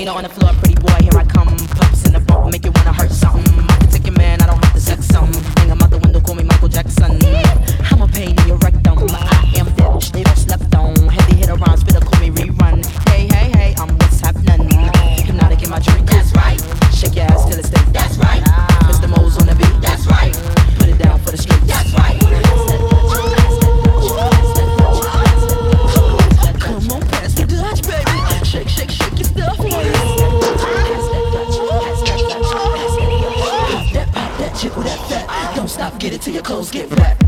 Beater on the floor, pretty boy, here I come. Pups in the boat, make you wanna hurt something. your clothes get wet.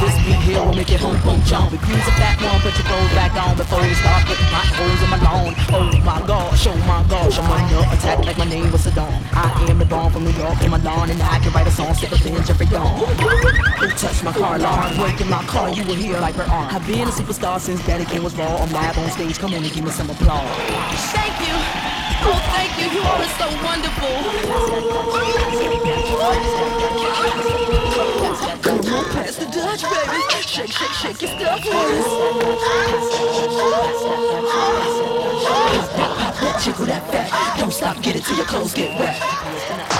This beat here will make your home go jump. If use a fat one, put your clothes back on before you start My hot holes in my lawn. Oh my gosh, oh my gosh, I'm under attack like my name was Saddam. I am the bomb from New York in my lawn, and I can write a song sick of binge every dawn. Who touched my car alarm? Breaking my car, you will hear like her arm. I've been a superstar since Daddy King was raw. I'm live on stage, come in and give me some applause. Thank you. Oh, thank you. You are so wonderful. Don't pass the Dutch, baby. Shake, shake, shake your stuff for us. That fat. Don't stop, get it till your clothes get wet.